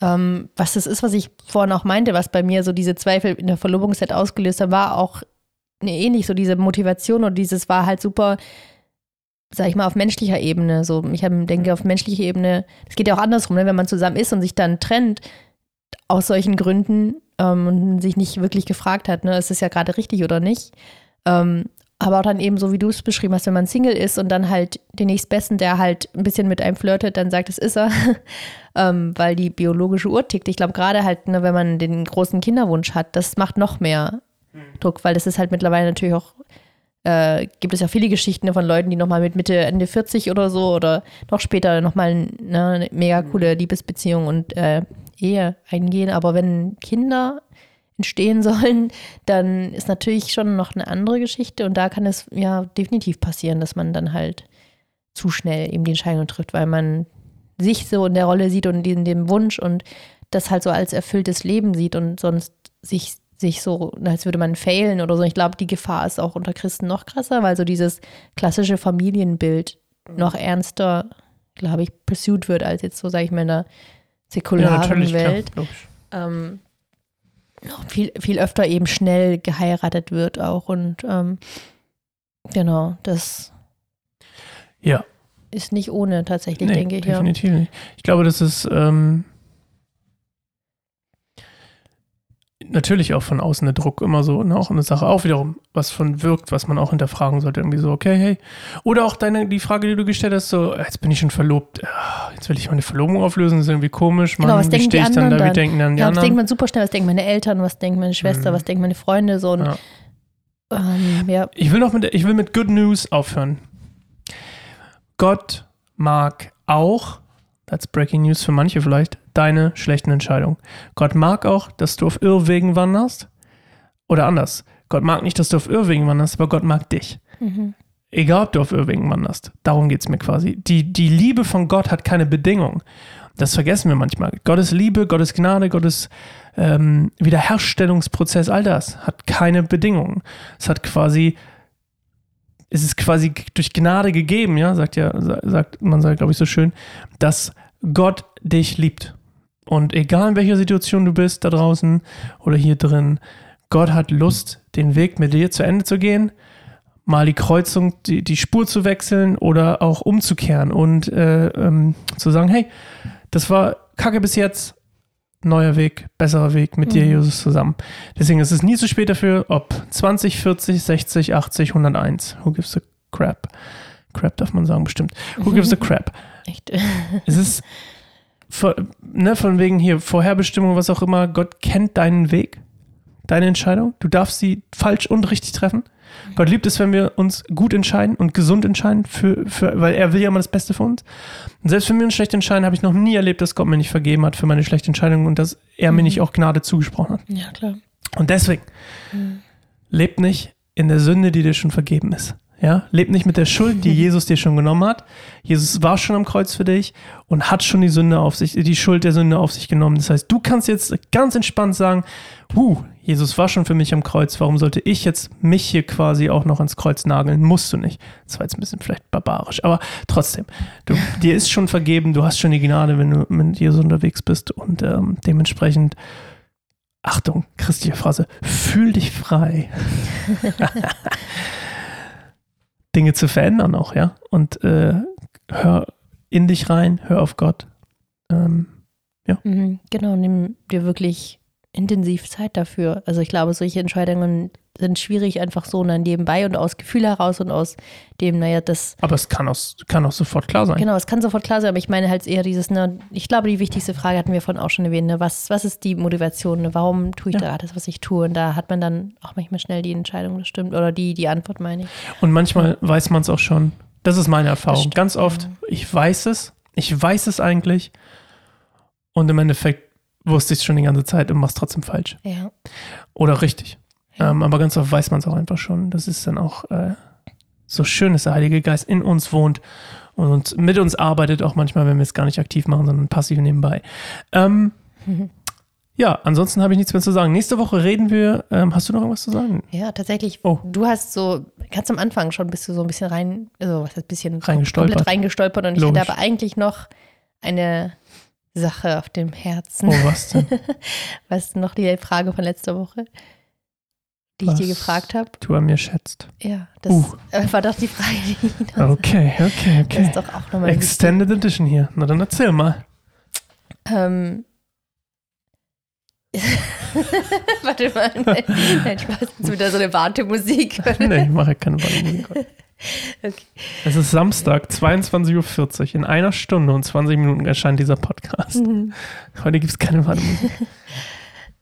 Speaker 2: ähm, was das ist, was ich vorhin auch meinte, was bei mir so diese Zweifel in der Verlobungszeit ausgelöst hat, war auch ähnlich, so diese Motivation und dieses war halt super, sag ich mal, auf menschlicher Ebene. So, ich denke, auf menschlicher Ebene, es geht ja auch andersrum, ne? wenn man zusammen ist und sich dann trennt, aus solchen Gründen ähm, und sich nicht wirklich gefragt hat, ne, ist es ja gerade richtig oder nicht. Ähm, aber auch dann eben so, wie du es beschrieben hast, wenn man Single ist und dann halt den nächstbesten, der halt ein bisschen mit einem flirtet, dann sagt, es ist er, ähm, weil die biologische Uhr tickt. Ich glaube, gerade halt, ne, wenn man den großen Kinderwunsch hat, das macht noch mehr Druck, weil das ist halt mittlerweile natürlich auch, äh, gibt es ja viele Geschichten von Leuten, die nochmal mit Mitte, Ende 40 oder so oder noch später nochmal ne, eine mega coole Liebesbeziehung und äh, Ehe eingehen. Aber wenn Kinder entstehen sollen, dann ist natürlich schon noch eine andere Geschichte und da kann es ja definitiv passieren, dass man dann halt zu schnell eben die Entscheidung trifft, weil man sich so in der Rolle sieht und in dem Wunsch und das halt so als erfülltes Leben sieht und sonst sich, sich so, als würde man failen oder so. Ich glaube, die Gefahr ist auch unter Christen noch krasser, weil so dieses klassische Familienbild noch ernster, glaube ich, pursued wird, als jetzt so, sage ich mal, in der säkularen Welt
Speaker 1: logisch.
Speaker 2: ähm, noch viel, viel öfter eben schnell geheiratet wird auch. Und ähm, genau, das
Speaker 1: Ja.
Speaker 2: ist nicht ohne tatsächlich,
Speaker 1: Nee,
Speaker 2: denke ich. Ja.
Speaker 1: definitiv nicht. Ich glaube, das ist ähm, natürlich auch von außen der Druck immer so, ne, auch eine Sache, auch wiederum, was von wirkt, was man auch hinterfragen sollte, irgendwie so, okay, hey. Oder auch deine, die Frage, die du gestellt hast, so, jetzt bin ich schon verlobt, jetzt will ich meine Verlobung auflösen, das ist irgendwie komisch,
Speaker 2: Mann, genau, was
Speaker 1: wie
Speaker 2: denken die
Speaker 1: ich
Speaker 2: dann
Speaker 1: da,
Speaker 2: dann?
Speaker 1: wie denken dann die
Speaker 2: ja,
Speaker 1: anderen?
Speaker 2: Was denkt man super schnell, was denken meine Eltern, was denkt meine Schwester,
Speaker 1: Mhm.
Speaker 2: was denken meine Freunde, so und,
Speaker 1: Ja.
Speaker 2: ähm, ja.
Speaker 1: Ich will noch mit, ich will mit Good News aufhören. Gott mag auch, that's Breaking News für manche vielleicht, deine schlechten Entscheidungen. Gott mag auch, dass du auf Irrwegen wanderst. Oder anders. Gott mag nicht, dass du auf Irrwegen wanderst, aber Gott mag dich.
Speaker 2: Mhm.
Speaker 1: Egal, ob du auf Irrwegen wanderst. Darum geht es mir quasi. Die, die Liebe von Gott hat keine Bedingung. Das vergessen wir manchmal. Gottes Liebe, Gottes Gnade, Gottes ähm, Wiederherstellungsprozess, all das hat keine Bedingungen. Es hat quasi, es ist quasi durch Gnade gegeben, ja, sagt ja, sa- sagt man sagt, glaube ich, so schön, dass Gott dich liebt. Und egal in welcher Situation du bist, da draußen oder hier drin, Gott hat Lust, den Weg mit dir zu Ende zu gehen, mal die Kreuzung, die, die Spur zu wechseln oder auch umzukehren und äh, ähm, zu sagen, hey, das war Kacke bis jetzt, neuer Weg, besserer Weg mit dir,
Speaker 2: Mhm.
Speaker 1: Jesus, zusammen. Deswegen ist es nie zu spät dafür, ob 20, 40, 60, 80, 101. Who gives a crap? Crap darf man sagen, bestimmt. Who gives a crap?
Speaker 2: Echt.
Speaker 1: Es ist von, ne, von wegen hier Vorherbestimmung, was auch immer. Gott kennt deinen Weg, deine Entscheidung. Du darfst sie falsch und richtig treffen. Gott liebt es, wenn wir uns gut entscheiden und gesund entscheiden, für, für, weil er will ja immer das Beste für uns. Und selbst wenn wir uns schlecht entscheiden, habe ich noch nie erlebt, dass Gott mir nicht vergeben hat für meine schlechte Entscheidung und dass er mir
Speaker 2: Mhm.
Speaker 1: nicht auch Gnade zugesprochen hat.
Speaker 2: Ja, klar.
Speaker 1: Und deswegen,
Speaker 2: Mhm.
Speaker 1: lebt nicht in der Sünde, die dir schon vergeben ist. Ja, lebt nicht mit der Schuld, die Jesus dir schon genommen hat. Jesus war schon am Kreuz für dich und hat schon die Sünde auf sich, die Schuld der Sünde auf sich genommen. Das heißt, du kannst jetzt ganz entspannt sagen, huh, Jesus war schon für mich am Kreuz. Warum sollte ich jetzt mich hier quasi auch noch ans Kreuz nageln? Musst du nicht. Das war jetzt ein bisschen vielleicht barbarisch, aber trotzdem, du, dir ist schon vergeben, du hast schon die Gnade, wenn du mit Jesus unterwegs bist und ähm, dementsprechend Achtung, christliche Phrase, fühl dich frei. Dinge zu verändern auch, ja. Und äh, hör in dich rein, hör auf Gott. Ähm,
Speaker 2: Mhm, genau, nimm dir wirklich intensiv Zeit dafür. Also ich glaube, solche Entscheidungen sind schwierig einfach so dann nebenbei und aus Gefühl heraus und aus dem, naja, das,
Speaker 1: aber es kann auch, kann auch sofort klar sein.
Speaker 2: genau, es kann sofort klar sein, aber ich meine halt eher dieses, ne, ich glaube, die wichtigste Frage hatten wir vorhin auch schon erwähnt, ne, was, was ist die Motivation, ne, warum tue ich
Speaker 1: Ja.
Speaker 2: da das, was ich tue? Und da hat man dann auch manchmal schnell die Entscheidung, das stimmt, oder die, die Antwort meine ich.
Speaker 1: Und manchmal weiß man es auch schon. Das ist meine Erfahrung. Ganz oft, ich weiß es, ich weiß es eigentlich. Und im Endeffekt wusste ich es schon die ganze Zeit und mach's trotzdem falsch.
Speaker 2: Ja.
Speaker 1: Oder richtig.
Speaker 2: Ja.
Speaker 1: Ähm, aber ganz oft weiß man es auch einfach schon. Das ist dann auch äh, so schön, dass der Heilige Geist in uns wohnt und uns, mit uns arbeitet, auch manchmal, wenn wir es gar nicht aktiv machen, sondern passiv nebenbei. Ähm, ja, ansonsten habe ich nichts mehr zu sagen. Nächste Woche reden wir. Ähm, hast du noch irgendwas zu sagen?
Speaker 2: Ja, tatsächlich.
Speaker 1: Oh.
Speaker 2: Du hast so, ganz am Anfang schon bist du so ein bisschen rein, also was heißt ein bisschen
Speaker 1: Reingestolpert.
Speaker 2: komplett reingestolpert und ich
Speaker 1: Logisch.
Speaker 2: hätte aber eigentlich noch eine Sache auf dem Herzen.
Speaker 1: Oh, was denn?
Speaker 2: Was noch die Frage von letzter Woche, die ich dir
Speaker 1: Was
Speaker 2: gefragt habe.
Speaker 1: Du an mir schätzt.
Speaker 2: Ja, das
Speaker 1: Uh.
Speaker 2: äh, war doch die Frage, die ich noch
Speaker 1: Okay, okay,
Speaker 2: Das
Speaker 1: okay.
Speaker 2: ist doch auch nochmal
Speaker 1: Extended Edition hier. Na dann erzähl mal.
Speaker 2: Ähm. Warte mal, nein, nein Spaß, jetzt wieder so eine Wartemusik.
Speaker 1: Nee, ich mache keine Musik.
Speaker 2: Okay.
Speaker 1: Es ist Samstag, 22.40 Uhr. In einer Stunde und 20 Minuten erscheint dieser Podcast.
Speaker 2: Mhm.
Speaker 1: Heute gibt es keine Wartemusik.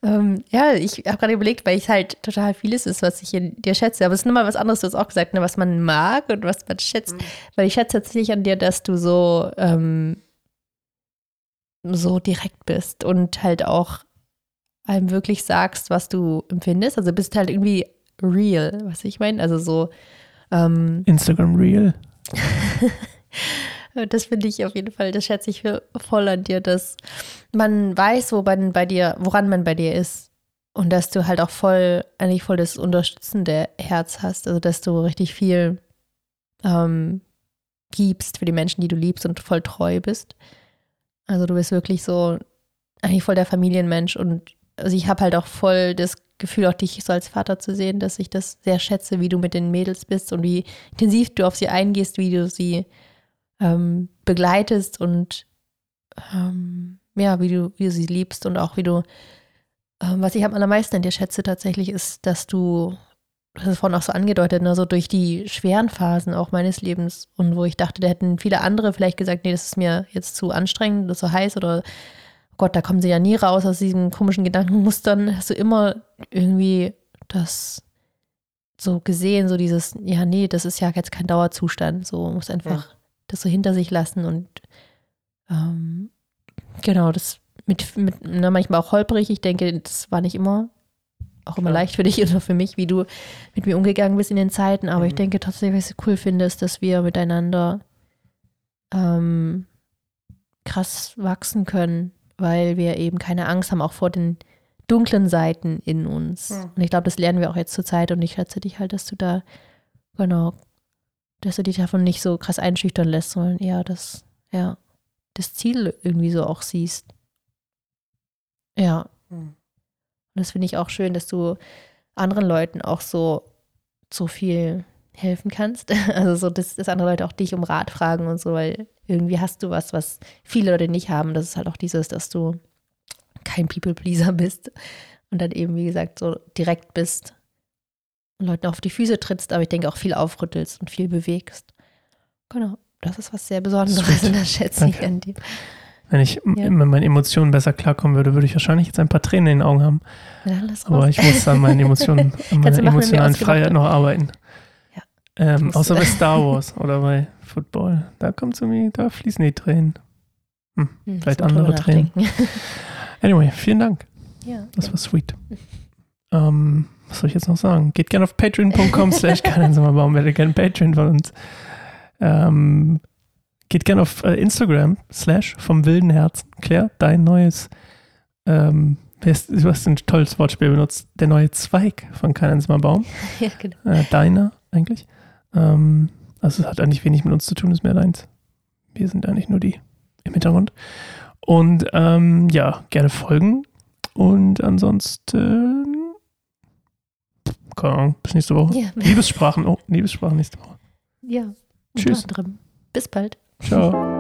Speaker 2: Ähm, ja, ich habe gerade überlegt, weil ich halt total vieles ist, was ich in dir schätze. Aber es ist nochmal was anderes, du hast auch gesagt, ne, was man mag und was man schätzt. Weil ich schätze tatsächlich an dir, dass du so, ähm, so direkt bist und halt auch einem wirklich sagst, was du empfindest. Also bist halt irgendwie real, was ich meine. Also so, ähm,
Speaker 1: Instagram Reel.
Speaker 2: Das finde ich auf jeden Fall, das schätze ich voll an dir, dass man weiß, wo man bei dir, woran man bei dir ist. Und dass du halt auch voll, eigentlich voll das unterstützende Herz hast. Also dass du richtig viel ähm, gibst für die Menschen, die du liebst und voll treu bist. Also du bist wirklich so eigentlich voll der Familienmensch und also ich habe halt auch voll das Gefühl, auch dich so als Vater zu sehen, dass ich das sehr schätze, wie du mit den Mädels bist und wie intensiv du auf sie eingehst, wie du sie ähm, begleitest und ähm, ja, wie du, wie du sie liebst und auch wie du Ähm, was ich am allermeisten an dir schätze tatsächlich ist, dass du, das ist vorhin auch so angedeutet, ne, so durch die schweren Phasen auch meines Lebens und wo ich dachte, da hätten viele andere vielleicht gesagt, nee, das ist mir jetzt zu anstrengend, das ist so heiß oder Gott, da kommen sie ja nie raus aus diesen komischen Gedankenmustern, hast du immer irgendwie das so gesehen, so dieses, ja, nee, das ist ja jetzt kein Dauerzustand, so muss einfach ja. das so hinter sich lassen und ähm, genau, das mit, mit na, manchmal auch holprig. Ich denke, das war nicht immer auch immer ja. leicht für dich oder für mich, wie du mit mir umgegangen bist in den Zeiten. Aber mhm. ich denke trotzdem, was ich cool finde, ist, dass wir miteinander ähm, krass wachsen können, weil wir eben keine Angst haben, auch vor den dunklen Seiten in uns. Mhm. Und ich glaube, das lernen wir auch jetzt zur Zeit und ich schätze dich halt, dass du da, genau, dass du dich davon nicht so krass einschüchtern lässt, sondern eher das, ja, das Ziel irgendwie so auch siehst. Ja. Mhm. Und das finde ich auch schön, dass du anderen Leuten auch so, so viel helfen kannst. Also so, dass, dass andere Leute auch dich um Rat fragen und so, weil irgendwie hast du was, was viele Leute nicht haben. Das ist halt auch dieses, dass du kein People-Pleaser bist und dann eben, wie gesagt, so direkt bist und Leuten auf die Füße trittst, aber ich denke auch viel aufrüttelst und viel bewegst. Genau, das ist was sehr Besonderes und das schätze Danke. ich an dir.
Speaker 1: Wenn ich ja. mit meinen Emotionen besser klarkommen würde, würde ich wahrscheinlich jetzt ein paar Tränen in den Augen haben. Aber ich muss an meinen Emotionen, an meiner emotionalen Freiheit noch arbeiten. Ja. Ähm, außer bei Star Wars oder bei Football. Da kommt es irgendwie, da fließen die Tränen. Hm, hm, vielleicht andere Tränen. Anyway, vielen Dank. Ja. Das war sweet. Ähm, was soll ich jetzt noch sagen? Geht gerne auf patreon.com slash Baum, werdet gerne Patreon von uns. Ähm, Geht gerne auf äh, Instagram, slash vom wilden Herzen. Claire, dein neues, ähm, du hast ein tolles Wortspiel benutzt, der neue Zweig von Kein Baum. ja, genau. Äh, deiner eigentlich. Ähm, also es hat eigentlich wenig mit uns zu tun, ist mehr deins. Wir sind eigentlich nur die im Hintergrund. Und ähm, ja, gerne folgen. Und ansonsten, keine Ahnung, bis nächste Woche. Ja. Liebessprachen, oh, Liebessprachen nächste Woche.
Speaker 2: Ja. Tschüss. Bis bald.
Speaker 1: Ciao.